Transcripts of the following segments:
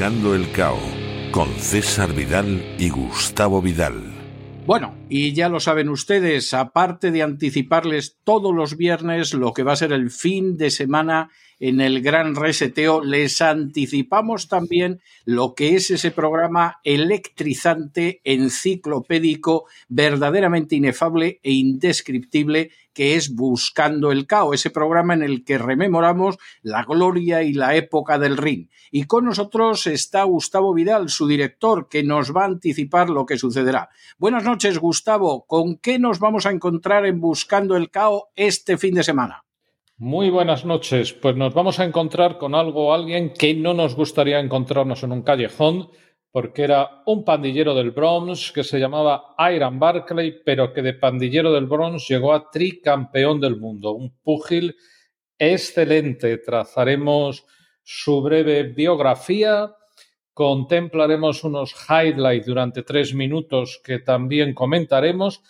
El Cao con César Vidal y Gustavo Vidal. Bueno, y ya lo saben ustedes, aparte de anticiparles todos los viernes lo que va a ser el fin de semana en el gran reseteo, les anticipamos también lo que es ese programa electrizante, enciclopédico, verdaderamente inefable e indescriptible que es Buscando el Cao, ese programa en el que rememoramos la gloria y la época del ring. Y con nosotros está Gustavo Vidal, su director, que nos va a anticipar lo que sucederá. Buenas noches, Gustavo. ¿Con qué nos vamos a encontrar en Buscando el Cao este fin de semana? Muy buenas noches. Pues nos vamos a encontrar con algo, alguien que no nos gustaría encontrarnos en un callejón, porque era un pandillero del Bronx que se llamaba Iron Barclay, pero que de pandillero del Bronx llegó a tricampeón del mundo, un púgil excelente. Trazaremos su breve biografía, contemplaremos unos highlights durante tres minutos que también comentaremos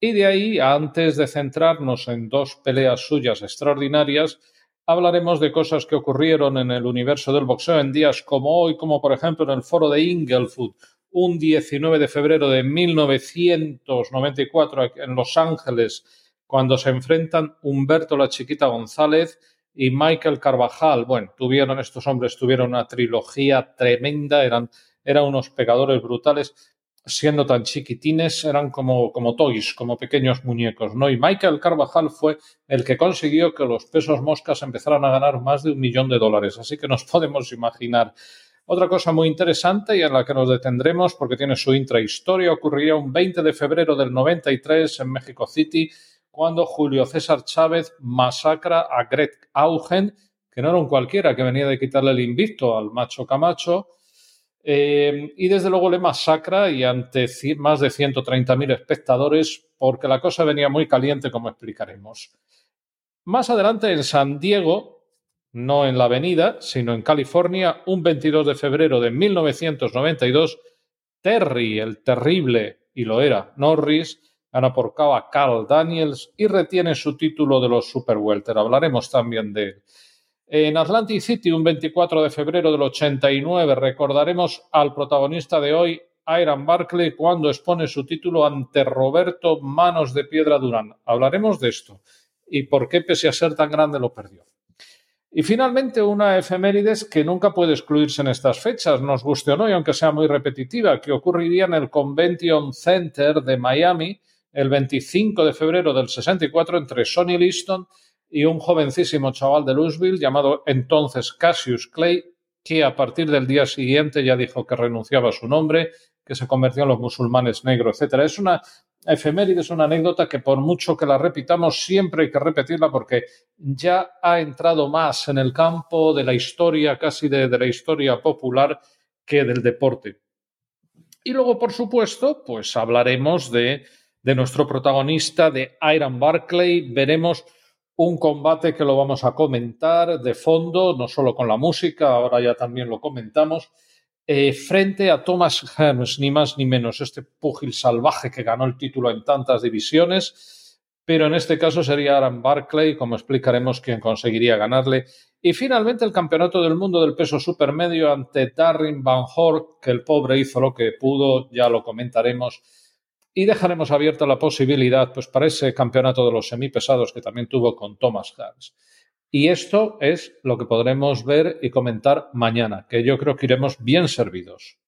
y de ahí, antes de centrarnos en dos peleas suyas extraordinarias, hablaremos de cosas que ocurrieron en el universo del boxeo en días como hoy, como por ejemplo en el foro de Inglewood, un 19 de febrero de 1994 en Los Ángeles, cuando se enfrentan Humberto la Chiquita González y Michael Carvajal. Bueno, tuvieron estos hombres, tuvieron una trilogía tremenda, eran, eran unos pegadores brutales siendo tan chiquitines, eran como, como toys, como pequeños muñecos, ¿no? Y Michael Carvajal fue el que consiguió que los pesos moscas empezaran a ganar más de un millón de dólares. Así que nos podemos imaginar. Otra cosa muy interesante y en la que nos detendremos porque tiene su intrahistoria ocurría un 20 de febrero del 93 en México City cuando Julio César Chávez masacra a Greg Augen, que no era un cualquiera que venía de quitarle el invicto al macho Camacho, eh, y desde luego le masacra y ante más de 130.000 espectadores porque la cosa venía muy caliente, como explicaremos. Más adelante en San Diego, no en la avenida, sino en California, un 22 de febrero de 1992, Terry, el terrible, y lo era, Norris, gana por KO a Carl Daniels y retiene su título de los Super Welter. Hablaremos también de él. En Atlantic City, un 24 de febrero del 89, recordaremos al protagonista de hoy, Iron Barclay, cuando expone su título ante Roberto Manos de Piedra Durán. Hablaremos de esto y por qué, pese a ser tan grande, lo perdió. Y finalmente, una efemérides que nunca puede excluirse en estas fechas, nos guste o no, y aunque sea muy repetitiva, que ocurriría en el Convention Center de Miami el 25 de febrero del 64 entre Sonny Liston un jovencísimo chaval de Louisville llamado entonces Cassius Clay, que a partir del día siguiente ya dijo que renunciaba a su nombre, que se convirtió en los musulmanes negros, etc. Es una efeméride, es una anécdota que por mucho que la repitamos, siempre hay que repetirla porque ya ha entrado más en el campo de la historia, casi de, de la historia popular, que del deporte. Y luego, por supuesto, pues hablaremos de, de nuestro protagonista, de Iron Barclay, veremos un combate que lo vamos a comentar de fondo, no solo con la música, ahora ya también lo comentamos, eh, frente a Thomas Hearns, ni más ni menos, este púgil salvaje que ganó el título en tantas divisiones, pero en este caso sería Aaron Barclay, como explicaremos, quien conseguiría ganarle. Y finalmente el campeonato del mundo del peso supermedio ante Darren Van Hork, que el pobre hizo lo que pudo, ya lo comentaremos y dejaremos abierta la posibilidad pues, para ese campeonato de los semipesados que también tuvo con Thomas Harris. Y esto es lo que podremos ver y comentar mañana, que yo creo que iremos bien servidos.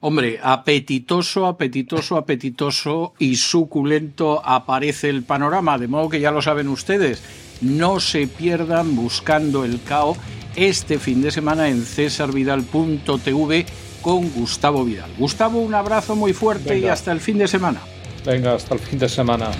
Hombre, apetitoso, apetitoso, apetitoso y suculento aparece el panorama, de modo que ya lo saben ustedes, no se pierdan buscando el cao este fin de semana en cesarvidal.tv con Gustavo Vidal. Gustavo, un abrazo muy fuerte y hasta el fin de semana. Venga, hasta el fin de semana.